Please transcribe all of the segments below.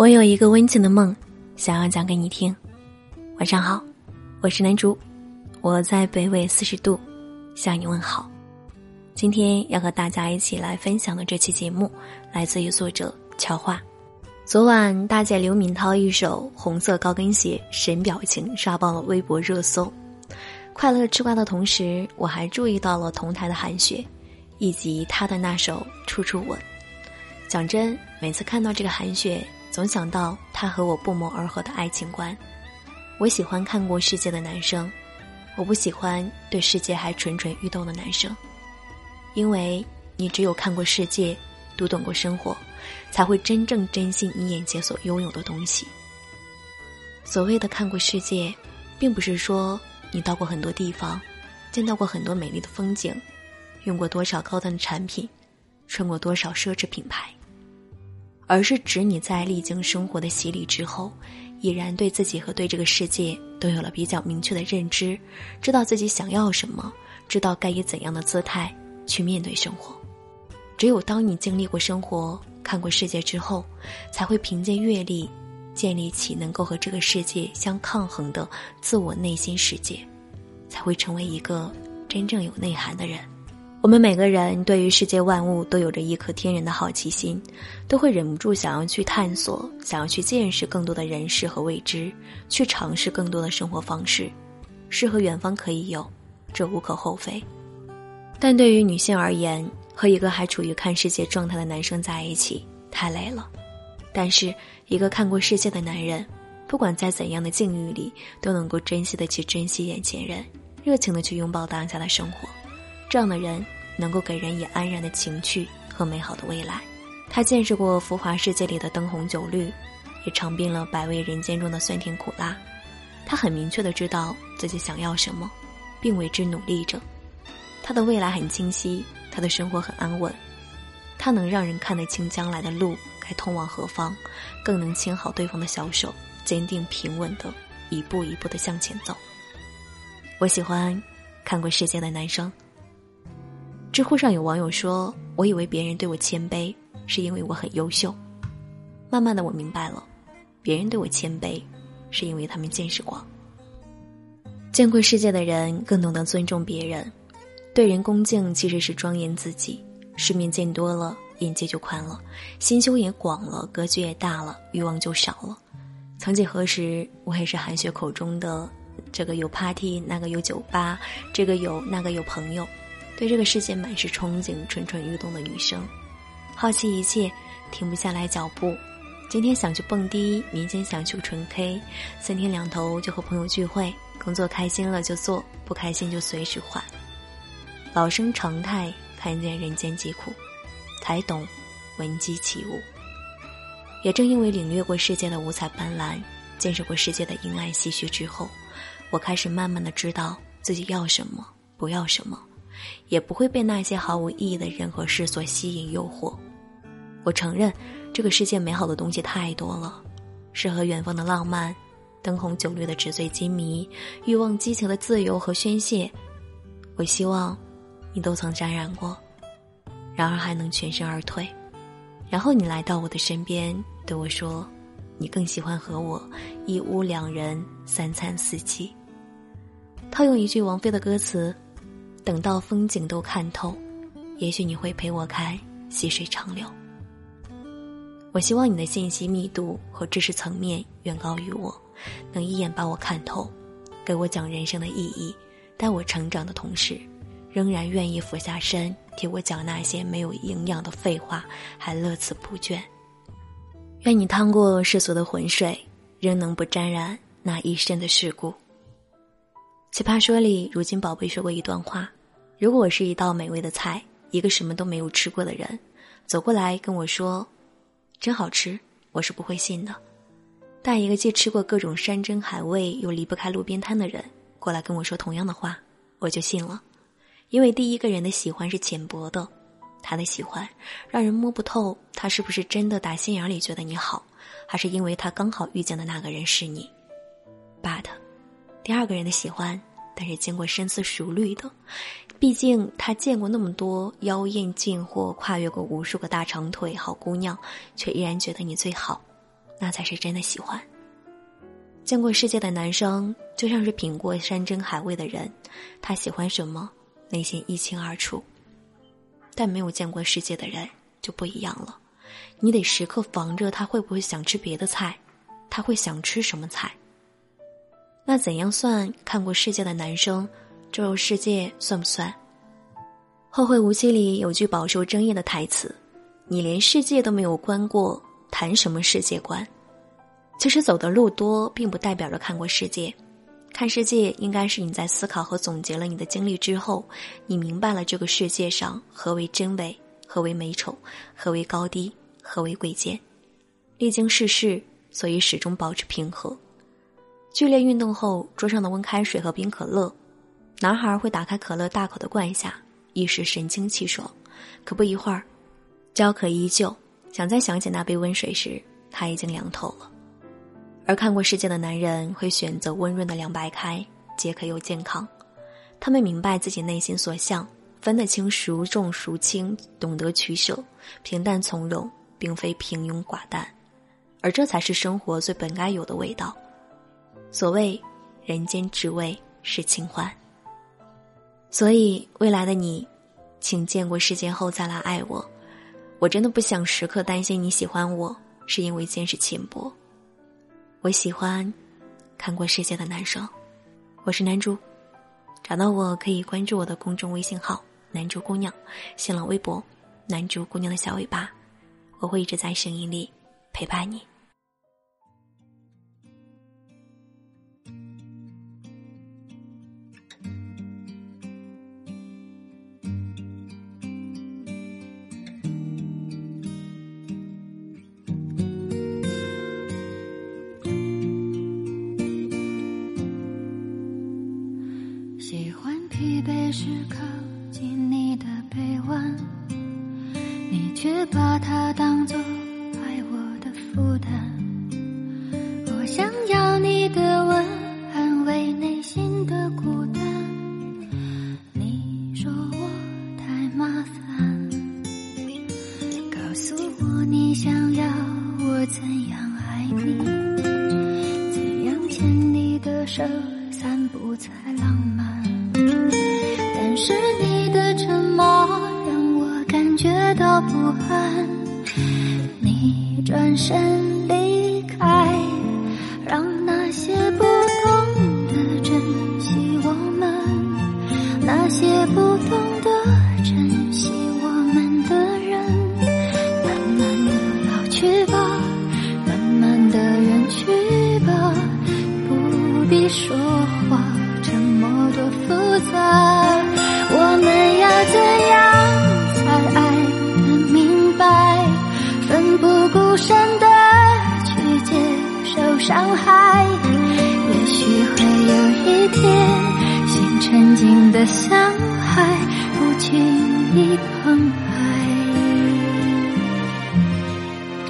我有一个温情的梦，想要讲给你听。晚上好，我是南竹，我在北纬四十度向你问好。今天要和大家一起来分享的这期节目，来自于作者乔画。昨晚大姐刘敏涛一首红色高跟鞋神表情刷爆了微博热搜，快乐吃瓜的同时，我还注意到了同台的韩雪，以及她的那首处处吻。讲真，每次看到这个韩雪。总想到他和我不谋而合的爱情观。我喜欢看过世界的男生，我不喜欢对世界还蠢蠢欲动的男生。因为你只有看过世界，读懂过生活，才会真正珍惜你眼前所拥有的东西。所谓的看过世界，并不是说你到过很多地方，见到过很多美丽的风景，用过多少高端的产品，穿过多少奢侈品牌。而是指你在历经生活的洗礼之后，已然对自己和对这个世界都有了比较明确的认知，知道自己想要什么，知道该以怎样的姿态去面对生活。只有当你经历过生活、看过世界之后，才会凭借阅历，建立起能够和这个世界相抗衡的自我内心世界，才会成为一个真正有内涵的人。我们每个人对于世界万物都有着一颗天然的好奇心，都会忍不住想要去探索，想要去见识更多的人事和未知，去尝试更多的生活方式。诗和远方可以有，这无可厚非。但对于女性而言，和一个还处于看世界状态的男生在一起太累了。但是，一个看过世界的男人，不管在怎样的境遇里，都能够珍惜的去珍惜眼前人，热情的去拥抱当下的生活。这样的人能够给人以安然的情趣和美好的未来。他见识过浮华世界里的灯红酒绿，也尝遍了百味人间中的酸甜苦辣。他很明确的知道自己想要什么，并为之努力着。他的未来很清晰，他的生活很安稳。他能让人看得清将来的路该通往何方，更能牵好对方的小手，坚定平稳的一步一步的向前走。我喜欢看过世界的男生。知乎上有网友说：“我以为别人对我谦卑，是因为我很优秀。慢慢的，我明白了，别人对我谦卑，是因为他们见识广。见过世界的人更懂得尊重别人，对人恭敬其实是庄严自己。世面见多了，眼界就宽了，心胸也广了，格局也大了，欲望就少了。曾几何时，我也是韩雪口中的这个有 party，那个有酒吧，这个有那个有朋友。”对这个世界满是憧憬、蠢蠢欲动的女生，好奇一切，停不下来脚步。今天想去蹦迪，明天想去纯 K，三天两头就和朋友聚会。工作开心了就做，不开心就随时换。老生常态，看见人间疾苦，才懂闻鸡起舞。也正因为领略过世界的五彩斑斓，见识过世界的阴暗唏嘘之后，我开始慢慢的知道自己要什么，不要什么。也不会被那些毫无意义的人和事所吸引诱惑。我承认，这个世界美好的东西太多了，诗和远方的浪漫，灯红酒绿的纸醉金迷，欲望激情的自由和宣泄。我希望，你都曾沾染过，然而还能全身而退。然后你来到我的身边，对我说：“你更喜欢和我一屋两人，三餐四季。”套用一句王菲的歌词。等到风景都看透，也许你会陪我看细水长流。我希望你的信息密度和知识层面远高于我，能一眼把我看透，给我讲人生的意义，带我成长的同时，仍然愿意俯下身替我讲那些没有营养的废话，还乐此不倦。愿你趟过世俗的浑水，仍能不沾染那一身的世故。奇葩说里，如今宝贝说过一段话：“如果我是一道美味的菜，一个什么都没有吃过的人，走过来跟我说，真好吃，我是不会信的。但一个既吃过各种山珍海味，又离不开路边摊的人，过来跟我说同样的话，我就信了。因为第一个人的喜欢是浅薄的，他的喜欢让人摸不透他是不是真的打心眼里觉得你好，还是因为他刚好遇见的那个人是你。But。”第二个人的喜欢，但是经过深思熟虑的，毕竟他见过那么多妖艳贱货，跨越过无数个大长腿好姑娘，却依然觉得你最好。那才是真的喜欢。见过世界的男生就像是品过山珍海味的人，他喜欢什么，内心一清二楚。但没有见过世界的人就不一样了，你得时刻防着他会不会想吃别的菜，他会想吃什么菜。那怎样算看过世界的男生？周游世界算不算？《后会无期》里有句饱受争议的台词：“你连世界都没有观过，谈什么世界观？”其实走的路多，并不代表着看过世界。看世界，应该是你在思考和总结了你的经历之后，你明白了这个世界上何为真伪，何为美丑，何为高低，何为贵贱。历经世事，所以始终保持平和。剧烈运动后，桌上的温开水和冰可乐。男孩会打开可乐，大口的灌下，一时神清气爽。可不一会儿，焦渴依旧。想再想起那杯温水时，他已经凉透了。而看过世界的男人会选择温润的凉白开，解渴又健康。他们明白自己内心所向，分得清孰重孰轻，懂得取舍，平淡从容，并非平庸寡淡。而这才是生活最本该有的味道。所谓人间只味是清欢。所以，未来的你，请见过世界后再来爱我。我真的不想时刻担心你喜欢我，是因为见识浅薄。我喜欢看过世界的男生。我是南珠，找到我可以关注我的公众微信号“南珠姑娘”，新浪微博“南珠姑娘的小尾巴”，我会一直在声音里陪伴你。你转身静的像海，不轻易澎湃，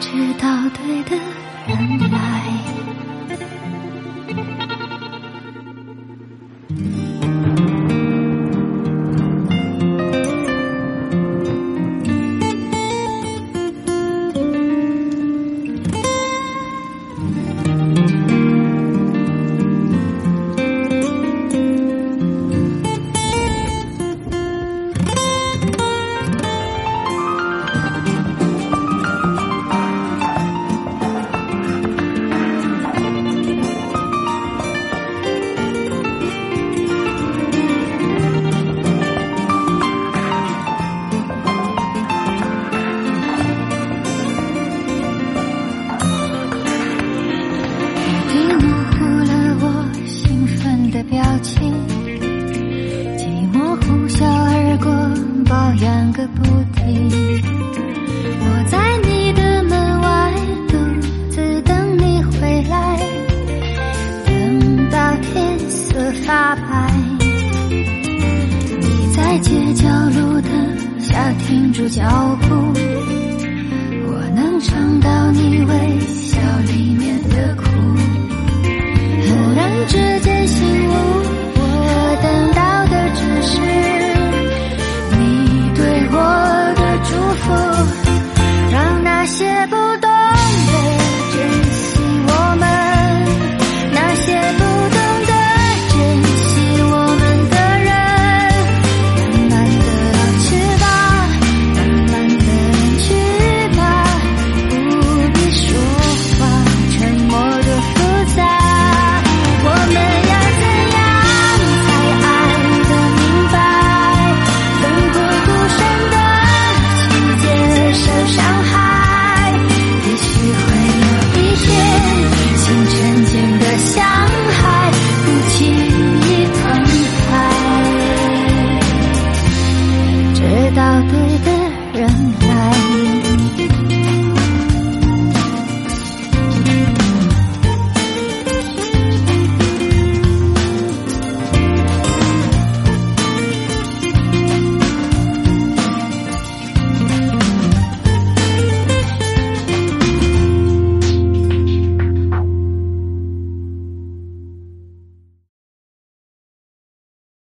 知道对的讲个不停。我在你的门外，独自等你回来，等到天色发白。你在街角路灯下停住脚步。